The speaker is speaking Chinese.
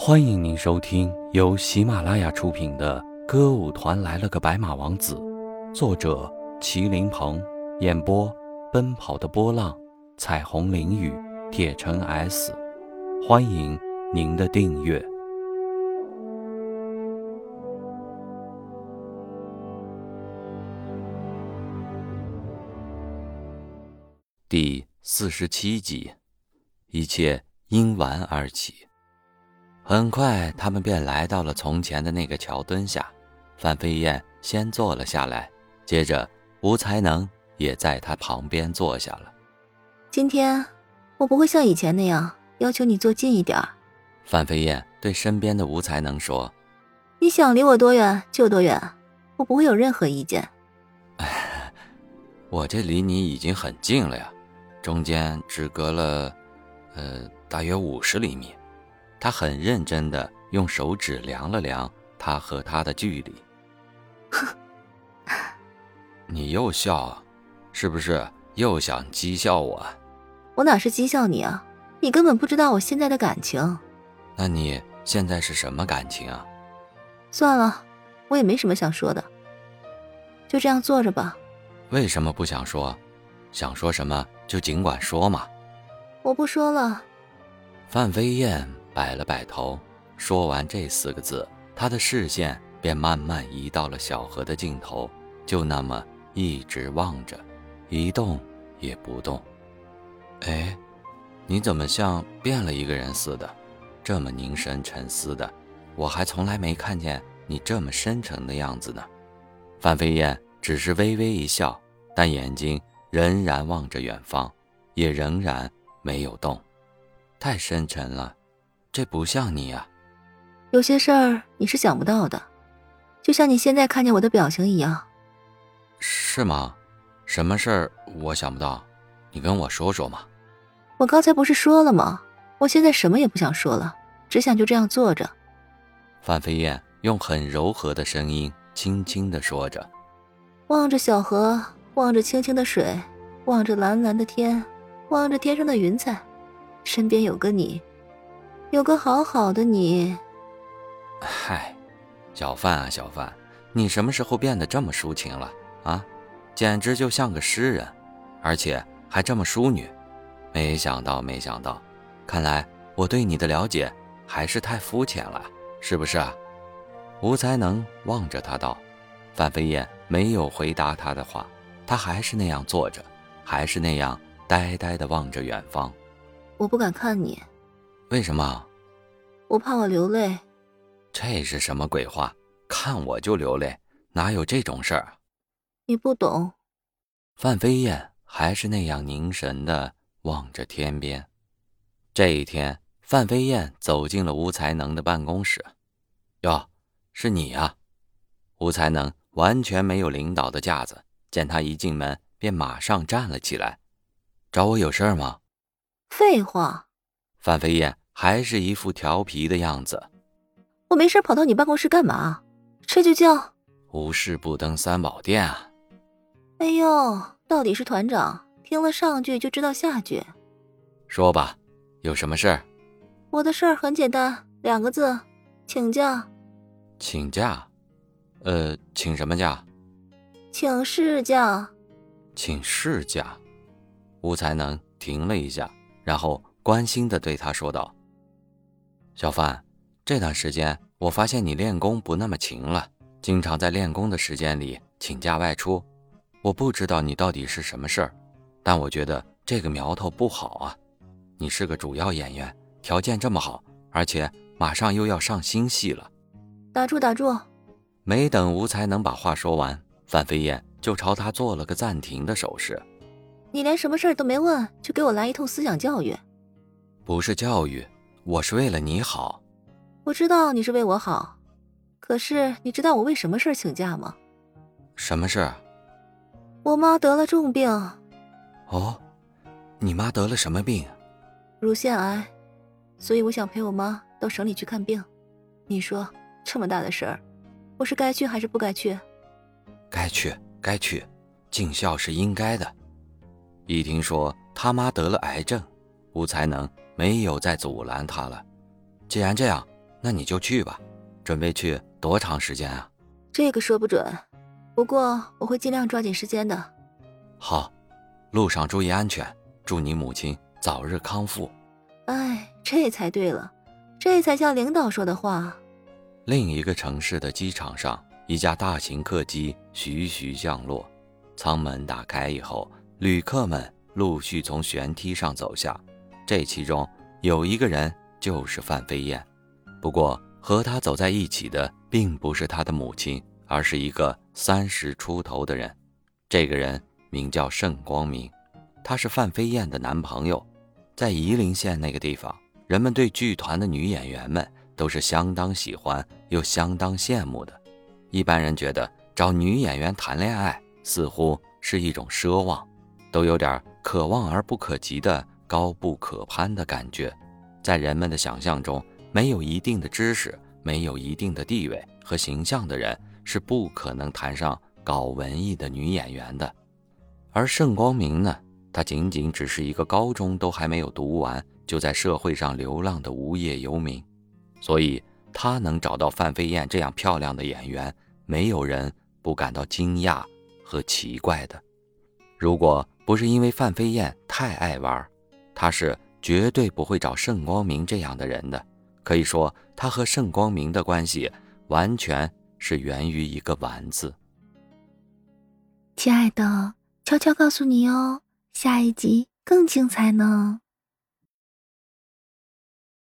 欢迎您收听由喜马拉雅出品的《歌舞团来了个白马王子》，作者麒麟鹏，演播奔跑的波浪、彩虹淋雨、铁城 S。欢迎您的订阅。第四十七集，一切因玩而起。很快，他们便来到了从前的那个桥墩下。范飞燕先坐了下来，接着吴才能也在他旁边坐下了。今天我不会像以前那样要求你坐近一点。范飞燕对身边的吴才能说：“你想离我多远就多远，我不会有任何意见。”我这离你已经很近了呀，中间只隔了，呃，大约五十厘米。他很认真的用手指量了量他和他的距离。你又笑，是不是又想讥笑我？我哪是讥笑你啊？你根本不知道我现在的感情。那你现在是什么感情啊？算了，我也没什么想说的，就这样坐着吧。为什么不想说？想说什么就尽管说嘛。我不说了。范飞燕。摆了摆头，说完这四个字，他的视线便慢慢移到了小河的尽头，就那么一直望着，一动也不动。哎，你怎么像变了一个人似的，这么凝神沉思的？我还从来没看见你这么深沉的样子呢。范飞燕只是微微一笑，但眼睛仍然望着远方，也仍然没有动，太深沉了。这不像你啊，有些事儿你是想不到的，就像你现在看见我的表情一样。是吗？什么事儿我想不到？你跟我说说嘛。我刚才不是说了吗？我现在什么也不想说了，只想就这样坐着。范飞燕用很柔和的声音轻轻的说着，望着小河，望着清清的水，望着蓝蓝的天，望着天上的云彩，身边有个你。有个好好的你，嗨，小范啊，小范，你什么时候变得这么抒情了啊？简直就像个诗人，而且还这么淑女。没想到，没想到，看来我对你的了解还是太肤浅了，是不是啊？吴才能望着他道。范飞燕没有回答他的话，他还是那样坐着，还是那样呆呆的望着远方。我不敢看你。为什么？我怕我流泪。这是什么鬼话？看我就流泪？哪有这种事儿？你不懂。范飞燕还是那样凝神的望着天边。这一天，范飞燕走进了吴才能的办公室。哟，是你呀！吴才能完全没有领导的架子，见他一进门便马上站了起来。找我有事儿吗？废话。范飞燕还是一副调皮的样子。我没事跑到你办公室干嘛？这就叫无事不登三宝殿啊！哎呦，到底是团长，听了上句就知道下句。说吧，有什么事儿？我的事儿很简单，两个字，请假。请假？呃，请什么假？请事假。请事假。吴才能停了一下，然后。关心的对他说道：“小范，这段时间我发现你练功不那么勤了，经常在练功的时间里请假外出。我不知道你到底是什么事儿，但我觉得这个苗头不好啊。你是个主要演员，条件这么好，而且马上又要上新戏了。”打住打住！没等吴才能把话说完，范飞燕就朝他做了个暂停的手势。你连什么事儿都没问，就给我来一通思想教育。不是教育，我是为了你好。我知道你是为我好，可是你知道我为什么事儿请假吗？什么事？我妈得了重病。哦，你妈得了什么病？乳腺癌，所以我想陪我妈到省里去看病。你说这么大的事儿，我是该去还是不该去？该去，该去，尽孝是应该的。一听说他妈得了癌症，吴才能。没有再阻拦他了。既然这样，那你就去吧。准备去多长时间啊？这个说不准，不过我会尽量抓紧时间的。好，路上注意安全，祝你母亲早日康复。哎，这才对了，这才像领导说的话。另一个城市的机场上，一架大型客机徐徐降落，舱门打开以后，旅客们陆续从舷梯上走下，这其中有一个人就是范飞燕，不过。和他走在一起的并不是他的母亲，而是一个三十出头的人。这个人名叫盛光明，他是范飞燕的男朋友。在夷陵县那个地方，人们对剧团的女演员们都是相当喜欢又相当羡慕的。一般人觉得找女演员谈恋爱似乎是一种奢望，都有点可望而不可及的高不可攀的感觉。在人们的想象中。没有一定的知识、没有一定的地位和形象的人，是不可能谈上搞文艺的女演员的。而盛光明呢，他仅仅只是一个高中都还没有读完，就在社会上流浪的无业游民，所以他能找到范飞燕这样漂亮的演员，没有人不感到惊讶和奇怪的。如果不是因为范飞燕太爱玩，他是绝对不会找盛光明这样的人的。可以说，他和盛光明的关系完全是源于一个“丸”字。亲爱的，悄悄告诉你哦，下一集更精彩呢。